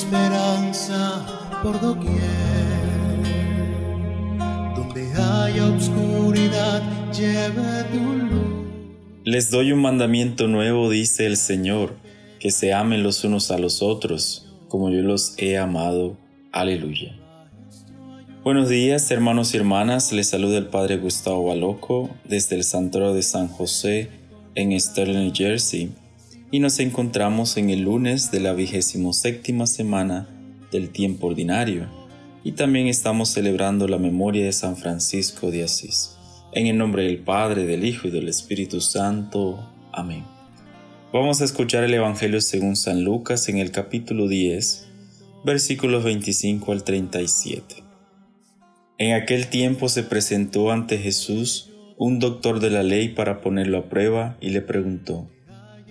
esperanza por doquier. Donde haya obscuridad, lleve tu luz. Les doy un mandamiento nuevo, dice el Señor, que se amen los unos a los otros, como yo los he amado. Aleluya. Buenos días, hermanos y hermanas. Les saluda el Padre Gustavo Baloco desde el Santuario de San José en Sterling, New Jersey y nos encontramos en el lunes de la vigésimo séptima semana del tiempo ordinario y también estamos celebrando la memoria de San Francisco de Asís. En el nombre del Padre, del Hijo y del Espíritu Santo. Amén. Vamos a escuchar el Evangelio según San Lucas en el capítulo 10, versículos 25 al 37. En aquel tiempo se presentó ante Jesús un doctor de la ley para ponerlo a prueba y le preguntó,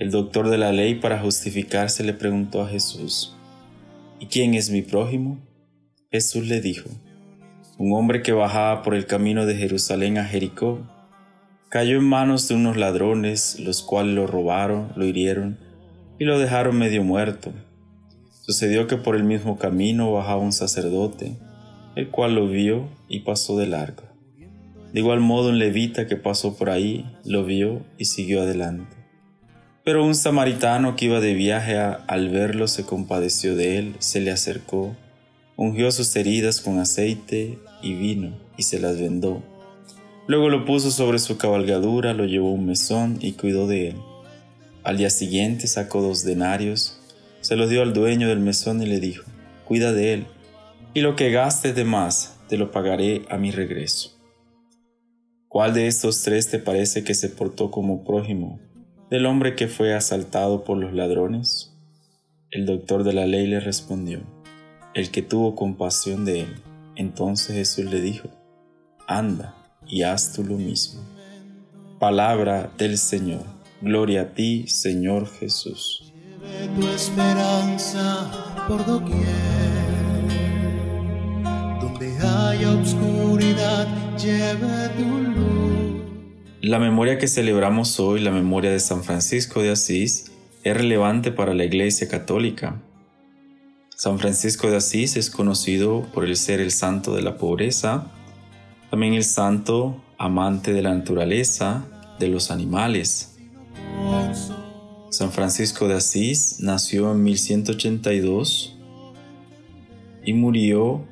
El doctor de la ley para justificarse le preguntó a Jesús, ¿y quién es mi prójimo? Jesús le dijo, un hombre que bajaba por el camino de Jerusalén a Jericó, cayó en manos de unos ladrones, los cuales lo robaron, lo hirieron y lo dejaron medio muerto. Sucedió que por el mismo camino bajaba un sacerdote, el cual lo vio y pasó de largo. De igual modo un levita que pasó por ahí lo vio y siguió adelante. Pero un samaritano que iba de viaje al verlo se compadeció de él, se le acercó, ungió sus heridas con aceite y vino y se las vendó. Luego lo puso sobre su cabalgadura, lo llevó a un mesón y cuidó de él. Al día siguiente sacó dos denarios, se los dio al dueño del mesón y le dijo, cuida de él, y lo que gastes de más te lo pagaré a mi regreso. ¿Cuál de estos tres te parece que se portó como prójimo del hombre que fue asaltado por los ladrones? El doctor de la ley le respondió, el que tuvo compasión de él. Entonces Jesús le dijo, anda y haz tú lo mismo. Palabra del Señor. Gloria a ti, Señor Jesús. tu esperanza por doquier. Donde haya obscuridad, lleve tu luz. La memoria que celebramos hoy, la memoria de San Francisco de Asís, es relevante para la Iglesia Católica. San Francisco de Asís es conocido por el ser el santo de la pobreza, también el santo amante de la naturaleza, de los animales. San Francisco de Asís nació en 1182 y murió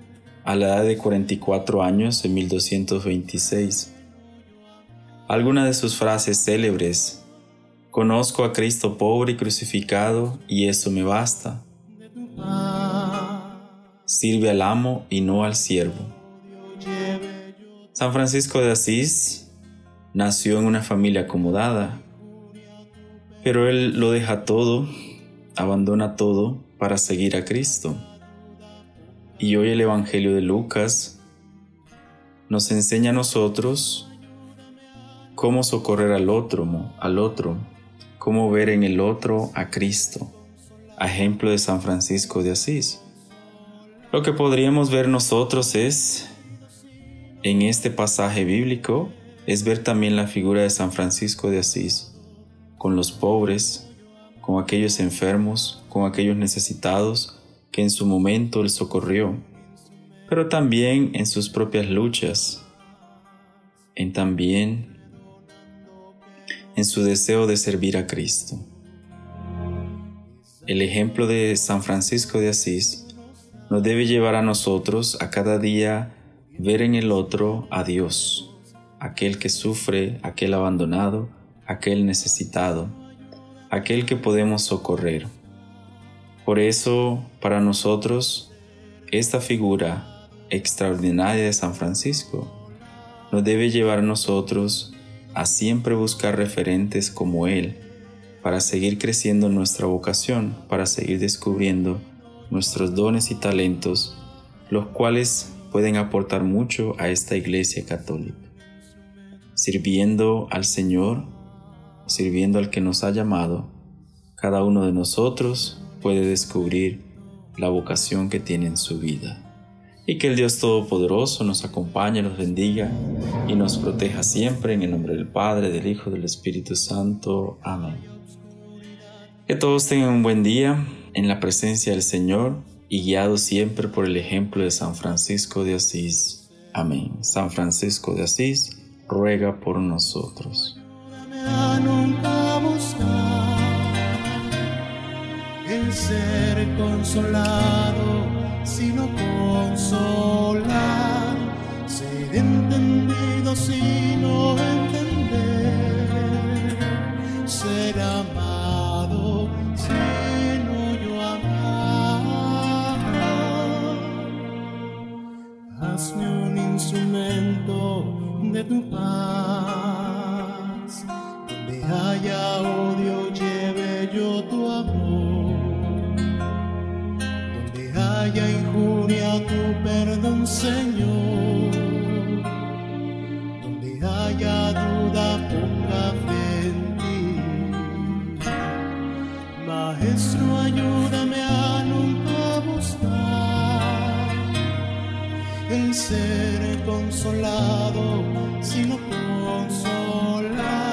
a la edad de 44 años en 1226. Algunas de sus frases célebres. Conozco a Cristo pobre y crucificado y eso me basta. Sirve al amo y no al siervo. San Francisco de Asís nació en una familia acomodada, pero él lo deja todo, abandona todo para seguir a Cristo. Y hoy el Evangelio de Lucas nos enseña a nosotros cómo socorrer al otro, al otro, cómo ver en el otro a Cristo, ejemplo de San Francisco de Asís. Lo que podríamos ver nosotros es, en este pasaje bíblico, es ver también la figura de San Francisco de Asís, con los pobres, con aquellos enfermos, con aquellos necesitados que en su momento él socorrió, pero también en sus propias luchas, en también en su deseo de servir a Cristo. El ejemplo de San Francisco de Asís nos debe llevar a nosotros a cada día ver en el otro a Dios, aquel que sufre, aquel abandonado, aquel necesitado, aquel que podemos socorrer. Por eso, para nosotros, esta figura extraordinaria de San Francisco nos debe llevar a nosotros a siempre buscar referentes como Él para seguir creciendo nuestra vocación, para seguir descubriendo nuestros dones y talentos, los cuales pueden aportar mucho a esta iglesia católica. Sirviendo al Señor, sirviendo al que nos ha llamado, cada uno de nosotros puede descubrir la vocación que tiene en su vida. Y que el Dios Todopoderoso nos acompañe, nos bendiga y nos proteja siempre en el nombre del Padre, del Hijo, del Espíritu Santo. Amén. Que todos tengan un buen día en la presencia del Señor y guiados siempre por el ejemplo de San Francisco de Asís. Amén. San Francisco de Asís, ruega por nosotros. ser consolado, sino consolar, ser entendido, sino entender, ser amado, sino yo amar. Hazme un instrumento de tu paz, donde haya haya injuria tu perdón, Señor. Donde haya duda, ponga fe en ti. Maestro, ayúdame a nunca buscar el ser consolado, sino consolar.